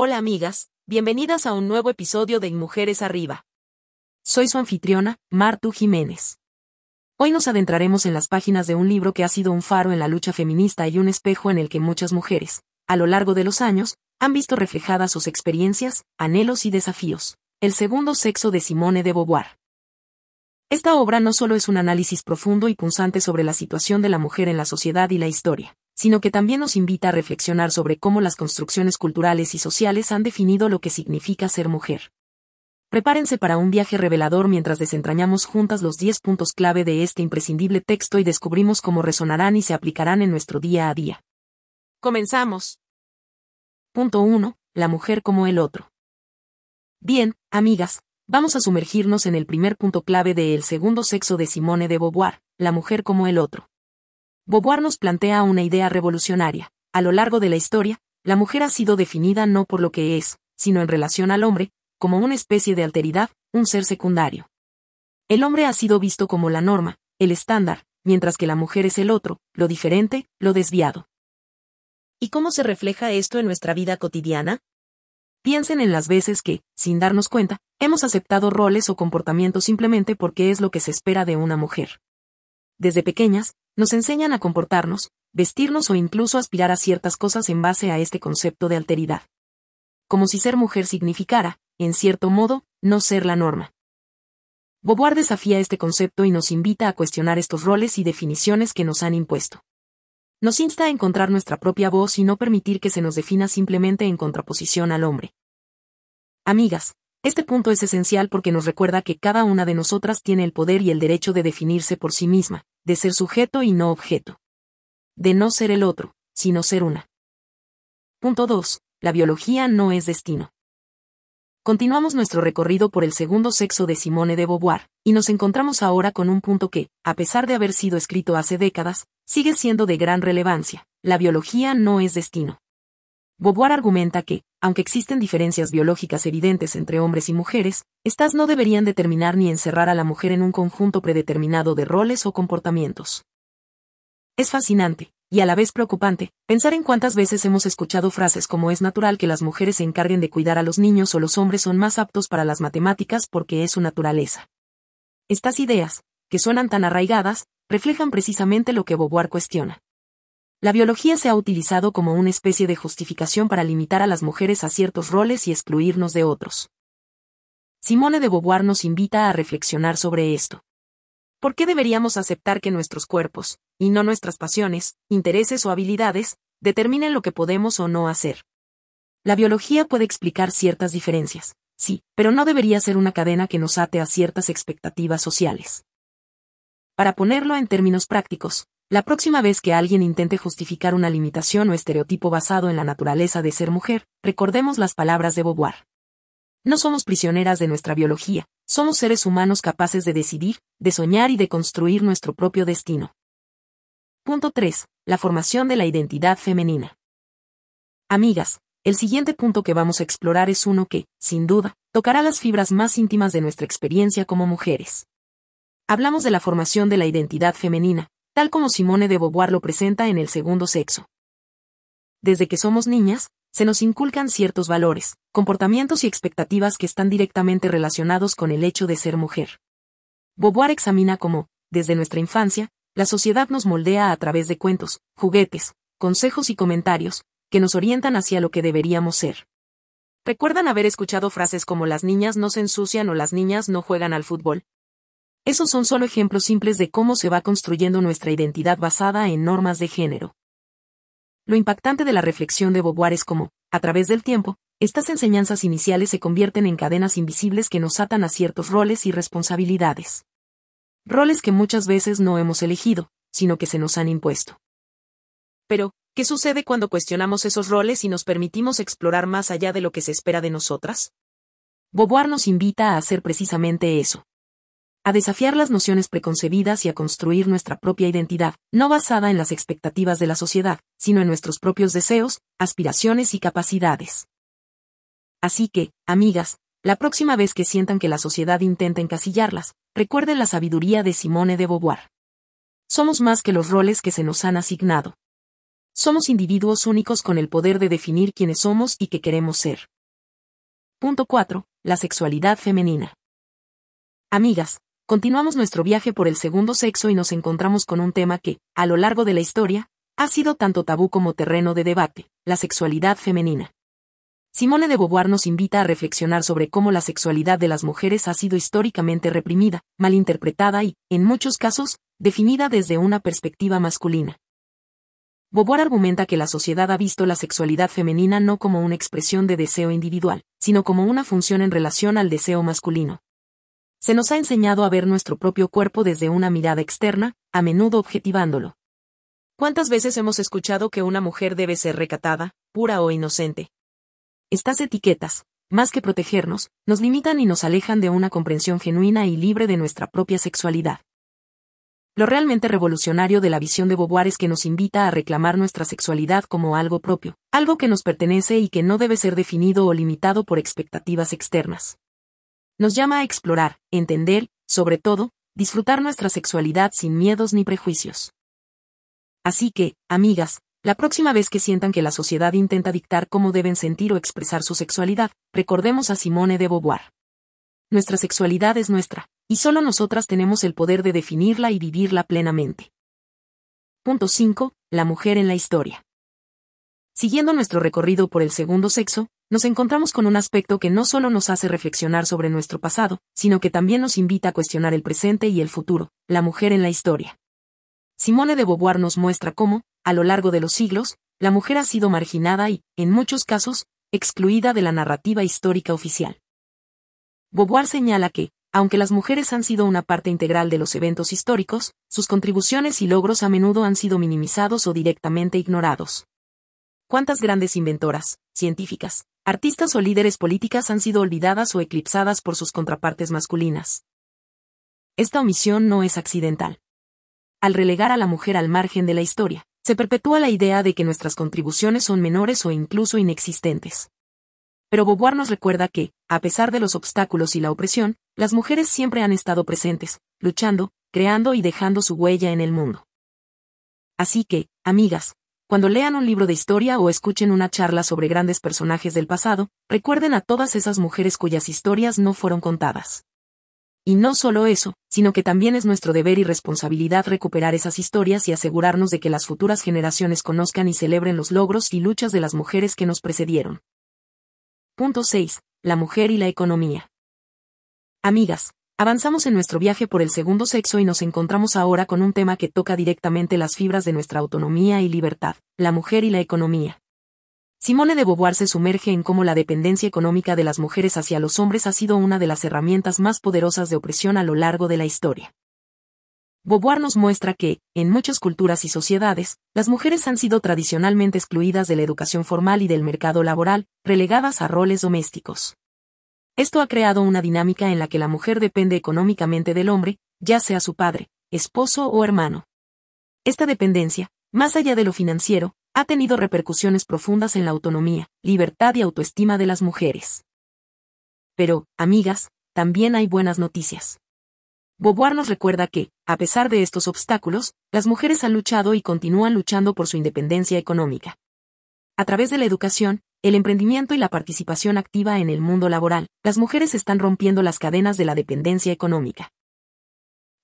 Hola amigas, bienvenidas a un nuevo episodio de Mujeres Arriba. Soy su anfitriona, Martu Jiménez. Hoy nos adentraremos en las páginas de un libro que ha sido un faro en la lucha feminista y un espejo en el que muchas mujeres, a lo largo de los años, han visto reflejadas sus experiencias, anhelos y desafíos. El segundo sexo de Simone de Beauvoir. Esta obra no solo es un análisis profundo y punzante sobre la situación de la mujer en la sociedad y la historia, sino que también nos invita a reflexionar sobre cómo las construcciones culturales y sociales han definido lo que significa ser mujer. Prepárense para un viaje revelador mientras desentrañamos juntas los 10 puntos clave de este imprescindible texto y descubrimos cómo resonarán y se aplicarán en nuestro día a día. Comenzamos. Punto 1. La mujer como el otro. Bien, amigas, vamos a sumergirnos en el primer punto clave de El segundo sexo de Simone de Beauvoir, la mujer como el otro. Beauvoir nos plantea una idea revolucionaria. A lo largo de la historia, la mujer ha sido definida no por lo que es, sino en relación al hombre, como una especie de alteridad, un ser secundario. El hombre ha sido visto como la norma, el estándar, mientras que la mujer es el otro, lo diferente, lo desviado. ¿Y cómo se refleja esto en nuestra vida cotidiana? Piensen en las veces que, sin darnos cuenta, hemos aceptado roles o comportamientos simplemente porque es lo que se espera de una mujer. Desde pequeñas, nos enseñan a comportarnos, vestirnos o incluso aspirar a ciertas cosas en base a este concepto de alteridad. Como si ser mujer significara, en cierto modo, no ser la norma. Beauvoir desafía este concepto y nos invita a cuestionar estos roles y definiciones que nos han impuesto. Nos insta a encontrar nuestra propia voz y no permitir que se nos defina simplemente en contraposición al hombre. Amigas, este punto es esencial porque nos recuerda que cada una de nosotras tiene el poder y el derecho de definirse por sí misma, de ser sujeto y no objeto. De no ser el otro, sino ser una. Punto 2. La biología no es destino. Continuamos nuestro recorrido por el segundo sexo de Simone de Beauvoir, y nos encontramos ahora con un punto que, a pesar de haber sido escrito hace décadas, sigue siendo de gran relevancia. La biología no es destino. Beauvoir argumenta que, aunque existen diferencias biológicas evidentes entre hombres y mujeres, estas no deberían determinar ni encerrar a la mujer en un conjunto predeterminado de roles o comportamientos. Es fascinante, y a la vez preocupante, pensar en cuántas veces hemos escuchado frases como es natural que las mujeres se encarguen de cuidar a los niños o los hombres son más aptos para las matemáticas porque es su naturaleza. Estas ideas, que suenan tan arraigadas, reflejan precisamente lo que Beauvoir cuestiona. La biología se ha utilizado como una especie de justificación para limitar a las mujeres a ciertos roles y excluirnos de otros. Simone de Beauvoir nos invita a reflexionar sobre esto. ¿Por qué deberíamos aceptar que nuestros cuerpos, y no nuestras pasiones, intereses o habilidades, determinen lo que podemos o no hacer? La biología puede explicar ciertas diferencias, sí, pero no debería ser una cadena que nos ate a ciertas expectativas sociales. Para ponerlo en términos prácticos, la próxima vez que alguien intente justificar una limitación o estereotipo basado en la naturaleza de ser mujer, recordemos las palabras de Beauvoir. No somos prisioneras de nuestra biología, somos seres humanos capaces de decidir, de soñar y de construir nuestro propio destino. Punto 3. La formación de la identidad femenina. Amigas, el siguiente punto que vamos a explorar es uno que, sin duda, tocará las fibras más íntimas de nuestra experiencia como mujeres. Hablamos de la formación de la identidad femenina, tal como Simone de Beauvoir lo presenta en El segundo sexo. Desde que somos niñas, se nos inculcan ciertos valores, comportamientos y expectativas que están directamente relacionados con el hecho de ser mujer. Beauvoir examina cómo, desde nuestra infancia, la sociedad nos moldea a través de cuentos, juguetes, consejos y comentarios, que nos orientan hacia lo que deberíamos ser. ¿Recuerdan haber escuchado frases como las niñas no se ensucian o las niñas no juegan al fútbol? Esos son solo ejemplos simples de cómo se va construyendo nuestra identidad basada en normas de género. Lo impactante de la reflexión de Beauvoir es cómo, a través del tiempo, estas enseñanzas iniciales se convierten en cadenas invisibles que nos atan a ciertos roles y responsabilidades. Roles que muchas veces no hemos elegido, sino que se nos han impuesto. Pero, ¿qué sucede cuando cuestionamos esos roles y nos permitimos explorar más allá de lo que se espera de nosotras? Beauvoir nos invita a hacer precisamente eso a desafiar las nociones preconcebidas y a construir nuestra propia identidad, no basada en las expectativas de la sociedad, sino en nuestros propios deseos, aspiraciones y capacidades. Así que, amigas, la próxima vez que sientan que la sociedad intenta encasillarlas, recuerden la sabiduría de Simone de Beauvoir. Somos más que los roles que se nos han asignado. Somos individuos únicos con el poder de definir quiénes somos y qué queremos ser. Punto 4. La sexualidad femenina. Amigas, continuamos nuestro viaje por el segundo sexo y nos encontramos con un tema que, a lo largo de la historia, ha sido tanto tabú como terreno de debate, la sexualidad femenina. Simone de Beauvoir nos invita a reflexionar sobre cómo la sexualidad de las mujeres ha sido históricamente reprimida, malinterpretada y, en muchos casos, definida desde una perspectiva masculina. Beauvoir argumenta que la sociedad ha visto la sexualidad femenina no como una expresión de deseo individual, sino como una función en relación al deseo masculino. Se nos ha enseñado a ver nuestro propio cuerpo desde una mirada externa, a menudo objetivándolo. ¿Cuántas veces hemos escuchado que una mujer debe ser recatada, pura o inocente? Estas etiquetas, más que protegernos, nos limitan y nos alejan de una comprensión genuina y libre de nuestra propia sexualidad. Lo realmente revolucionario de la visión de Beauvoir es que nos invita a reclamar nuestra sexualidad como algo propio, algo que nos pertenece y que no debe ser definido o limitado por expectativas externas. Nos llama a explorar, entender, sobre todo, disfrutar nuestra sexualidad sin miedos ni prejuicios. Así que, amigas, la próxima vez que sientan que la sociedad intenta dictar cómo deben sentir o expresar su sexualidad, recordemos a Simone de Beauvoir. Nuestra sexualidad es nuestra, y solo nosotras tenemos el poder de definirla y vivirla plenamente. Punto 5. La mujer en la historia. Siguiendo nuestro recorrido por el segundo sexo, nos encontramos con un aspecto que no solo nos hace reflexionar sobre nuestro pasado, sino que también nos invita a cuestionar el presente y el futuro, la mujer en la historia. Simone de Beauvoir nos muestra cómo, a lo largo de los siglos, la mujer ha sido marginada y, en muchos casos, excluida de la narrativa histórica oficial. Beauvoir señala que, aunque las mujeres han sido una parte integral de los eventos históricos, sus contribuciones y logros a menudo han sido minimizados o directamente ignorados. ¿Cuántas grandes inventoras, científicas, artistas o líderes políticas han sido olvidadas o eclipsadas por sus contrapartes masculinas? Esta omisión no es accidental al relegar a la mujer al margen de la historia, se perpetúa la idea de que nuestras contribuciones son menores o incluso inexistentes. Pero Beauvoir nos recuerda que, a pesar de los obstáculos y la opresión, las mujeres siempre han estado presentes, luchando, creando y dejando su huella en el mundo. Así que, amigas, cuando lean un libro de historia o escuchen una charla sobre grandes personajes del pasado, recuerden a todas esas mujeres cuyas historias no fueron contadas. Y no solo eso, sino que también es nuestro deber y responsabilidad recuperar esas historias y asegurarnos de que las futuras generaciones conozcan y celebren los logros y luchas de las mujeres que nos precedieron. Punto 6. La mujer y la economía. Amigas, avanzamos en nuestro viaje por el segundo sexo y nos encontramos ahora con un tema que toca directamente las fibras de nuestra autonomía y libertad, la mujer y la economía. Simone de Beauvoir se sumerge en cómo la dependencia económica de las mujeres hacia los hombres ha sido una de las herramientas más poderosas de opresión a lo largo de la historia. Beauvoir nos muestra que, en muchas culturas y sociedades, las mujeres han sido tradicionalmente excluidas de la educación formal y del mercado laboral, relegadas a roles domésticos. Esto ha creado una dinámica en la que la mujer depende económicamente del hombre, ya sea su padre, esposo o hermano. Esta dependencia, más allá de lo financiero, ha tenido repercusiones profundas en la autonomía, libertad y autoestima de las mujeres. Pero, amigas, también hay buenas noticias. Beauvoir nos recuerda que, a pesar de estos obstáculos, las mujeres han luchado y continúan luchando por su independencia económica. A través de la educación, el emprendimiento y la participación activa en el mundo laboral, las mujeres están rompiendo las cadenas de la dependencia económica.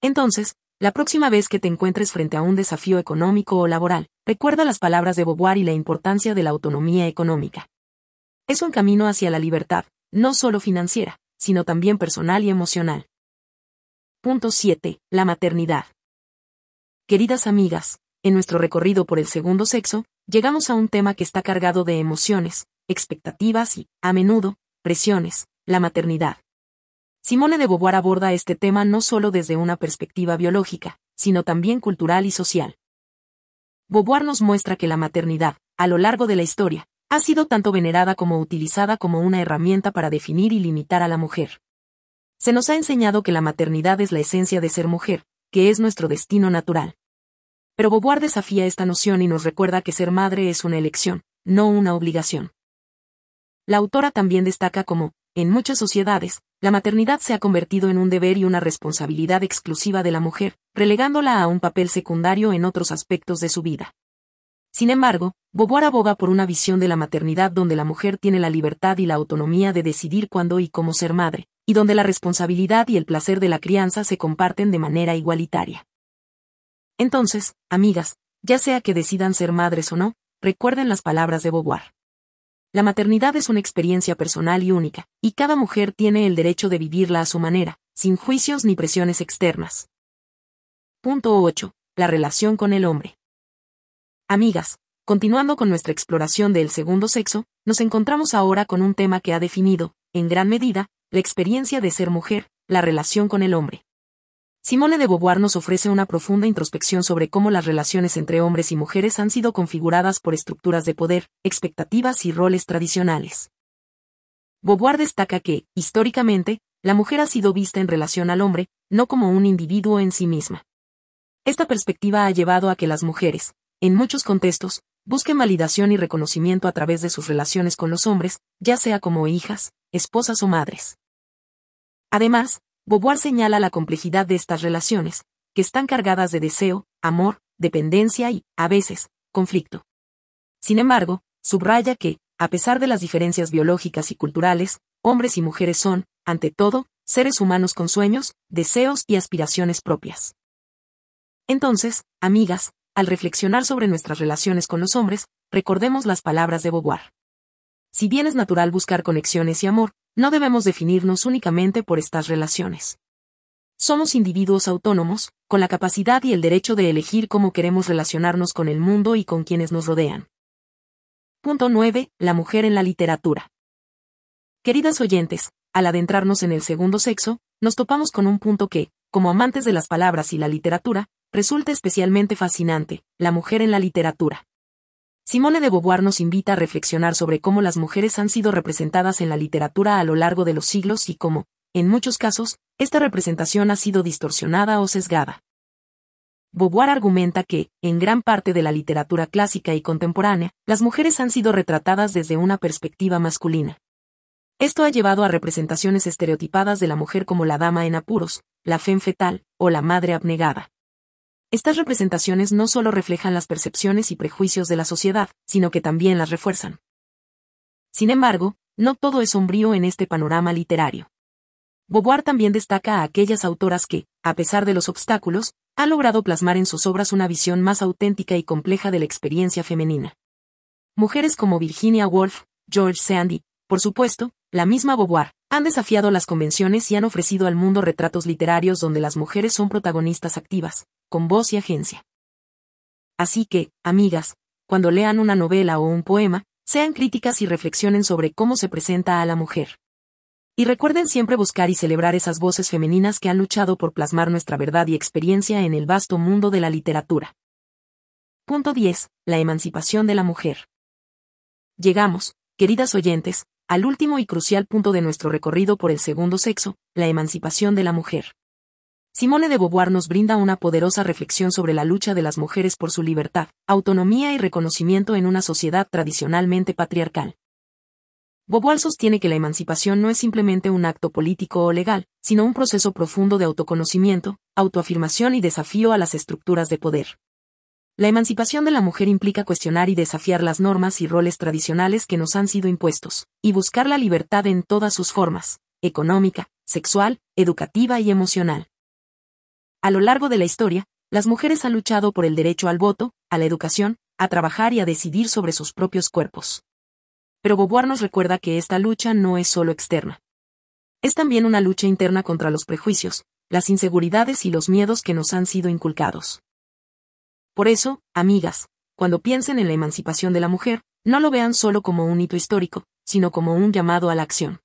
Entonces, la próxima vez que te encuentres frente a un desafío económico o laboral, recuerda las palabras de Beauvoir y la importancia de la autonomía económica. Es un camino hacia la libertad, no solo financiera, sino también personal y emocional. Punto 7. La maternidad. Queridas amigas, en nuestro recorrido por el segundo sexo, llegamos a un tema que está cargado de emociones, expectativas y, a menudo, presiones, la maternidad. Simone de Beauvoir aborda este tema no solo desde una perspectiva biológica, sino también cultural y social. Beauvoir nos muestra que la maternidad, a lo largo de la historia, ha sido tanto venerada como utilizada como una herramienta para definir y limitar a la mujer. Se nos ha enseñado que la maternidad es la esencia de ser mujer, que es nuestro destino natural. Pero Beauvoir desafía esta noción y nos recuerda que ser madre es una elección, no una obligación. La autora también destaca como, en muchas sociedades, la maternidad se ha convertido en un deber y una responsabilidad exclusiva de la mujer, relegándola a un papel secundario en otros aspectos de su vida. Sin embargo, Beauvoir aboga por una visión de la maternidad donde la mujer tiene la libertad y la autonomía de decidir cuándo y cómo ser madre, y donde la responsabilidad y el placer de la crianza se comparten de manera igualitaria. Entonces, amigas, ya sea que decidan ser madres o no, recuerden las palabras de Beauvoir. La maternidad es una experiencia personal y única, y cada mujer tiene el derecho de vivirla a su manera, sin juicios ni presiones externas. Punto 8. La relación con el hombre. Amigas, continuando con nuestra exploración del segundo sexo, nos encontramos ahora con un tema que ha definido, en gran medida, la experiencia de ser mujer, la relación con el hombre. Simone de Beauvoir nos ofrece una profunda introspección sobre cómo las relaciones entre hombres y mujeres han sido configuradas por estructuras de poder, expectativas y roles tradicionales. Beauvoir destaca que, históricamente, la mujer ha sido vista en relación al hombre, no como un individuo en sí misma. Esta perspectiva ha llevado a que las mujeres, en muchos contextos, busquen validación y reconocimiento a través de sus relaciones con los hombres, ya sea como hijas, esposas o madres. Además, Beauvoir señala la complejidad de estas relaciones, que están cargadas de deseo, amor, dependencia y, a veces, conflicto. Sin embargo, subraya que, a pesar de las diferencias biológicas y culturales, hombres y mujeres son, ante todo, seres humanos con sueños, deseos y aspiraciones propias. Entonces, amigas, al reflexionar sobre nuestras relaciones con los hombres, recordemos las palabras de Beauvoir. Si bien es natural buscar conexiones y amor, no debemos definirnos únicamente por estas relaciones. Somos individuos autónomos, con la capacidad y el derecho de elegir cómo queremos relacionarnos con el mundo y con quienes nos rodean. Punto 9. La mujer en la literatura. Queridas oyentes, al adentrarnos en el segundo sexo, nos topamos con un punto que, como amantes de las palabras y la literatura, resulta especialmente fascinante, la mujer en la literatura. Simone de Beauvoir nos invita a reflexionar sobre cómo las mujeres han sido representadas en la literatura a lo largo de los siglos y cómo, en muchos casos, esta representación ha sido distorsionada o sesgada. Beauvoir argumenta que, en gran parte de la literatura clásica y contemporánea, las mujeres han sido retratadas desde una perspectiva masculina. Esto ha llevado a representaciones estereotipadas de la mujer como la dama en apuros, la femme fetal, o la madre abnegada. Estas representaciones no solo reflejan las percepciones y prejuicios de la sociedad, sino que también las refuerzan. Sin embargo, no todo es sombrío en este panorama literario. Beauvoir también destaca a aquellas autoras que, a pesar de los obstáculos, han logrado plasmar en sus obras una visión más auténtica y compleja de la experiencia femenina. Mujeres como Virginia Woolf, George Sandy, por supuesto, la misma Beauvoir, han desafiado las convenciones y han ofrecido al mundo retratos literarios donde las mujeres son protagonistas activas, con voz y agencia. Así que, amigas, cuando lean una novela o un poema, sean críticas y reflexionen sobre cómo se presenta a la mujer. Y recuerden siempre buscar y celebrar esas voces femeninas que han luchado por plasmar nuestra verdad y experiencia en el vasto mundo de la literatura. Punto 10. La emancipación de la mujer. Llegamos, queridas oyentes, al último y crucial punto de nuestro recorrido por el segundo sexo, la emancipación de la mujer. Simone de Beauvoir nos brinda una poderosa reflexión sobre la lucha de las mujeres por su libertad, autonomía y reconocimiento en una sociedad tradicionalmente patriarcal. Beauvoir sostiene que la emancipación no es simplemente un acto político o legal, sino un proceso profundo de autoconocimiento, autoafirmación y desafío a las estructuras de poder. La emancipación de la mujer implica cuestionar y desafiar las normas y roles tradicionales que nos han sido impuestos, y buscar la libertad en todas sus formas, económica, sexual, educativa y emocional. A lo largo de la historia, las mujeres han luchado por el derecho al voto, a la educación, a trabajar y a decidir sobre sus propios cuerpos. Pero Beauvoir nos recuerda que esta lucha no es solo externa. Es también una lucha interna contra los prejuicios, las inseguridades y los miedos que nos han sido inculcados. Por eso, amigas, cuando piensen en la emancipación de la mujer, no lo vean solo como un hito histórico, sino como un llamado a la acción.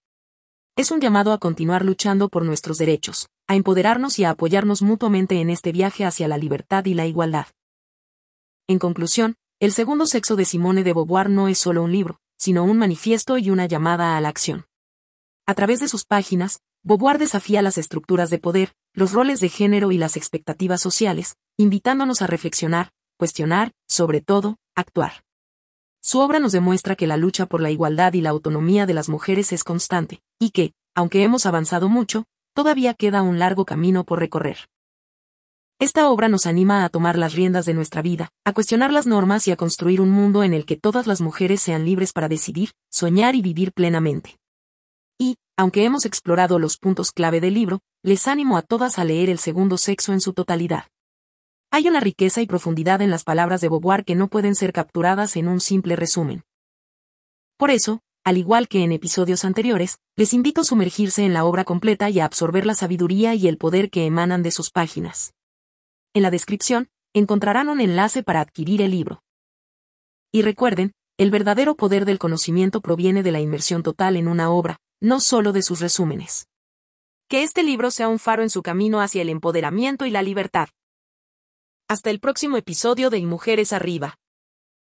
Es un llamado a continuar luchando por nuestros derechos, a empoderarnos y a apoyarnos mutuamente en este viaje hacia la libertad y la igualdad. En conclusión, El segundo sexo de Simone de Beauvoir no es solo un libro, sino un manifiesto y una llamada a la acción. A través de sus páginas, Beauvoir desafía las estructuras de poder, los roles de género y las expectativas sociales, invitándonos a reflexionar, cuestionar, sobre todo, actuar. Su obra nos demuestra que la lucha por la igualdad y la autonomía de las mujeres es constante, y que, aunque hemos avanzado mucho, todavía queda un largo camino por recorrer. Esta obra nos anima a tomar las riendas de nuestra vida, a cuestionar las normas y a construir un mundo en el que todas las mujeres sean libres para decidir, soñar y vivir plenamente. Y, aunque hemos explorado los puntos clave del libro, les animo a todas a leer El segundo sexo en su totalidad. Hay una riqueza y profundidad en las palabras de Beauvoir que no pueden ser capturadas en un simple resumen. Por eso, al igual que en episodios anteriores, les invito a sumergirse en la obra completa y a absorber la sabiduría y el poder que emanan de sus páginas. En la descripción, encontrarán un enlace para adquirir el libro. Y recuerden, el verdadero poder del conocimiento proviene de la inmersión total en una obra, no solo de sus resúmenes. Que este libro sea un faro en su camino hacia el empoderamiento y la libertad. Hasta el próximo episodio de Mujeres Arriba.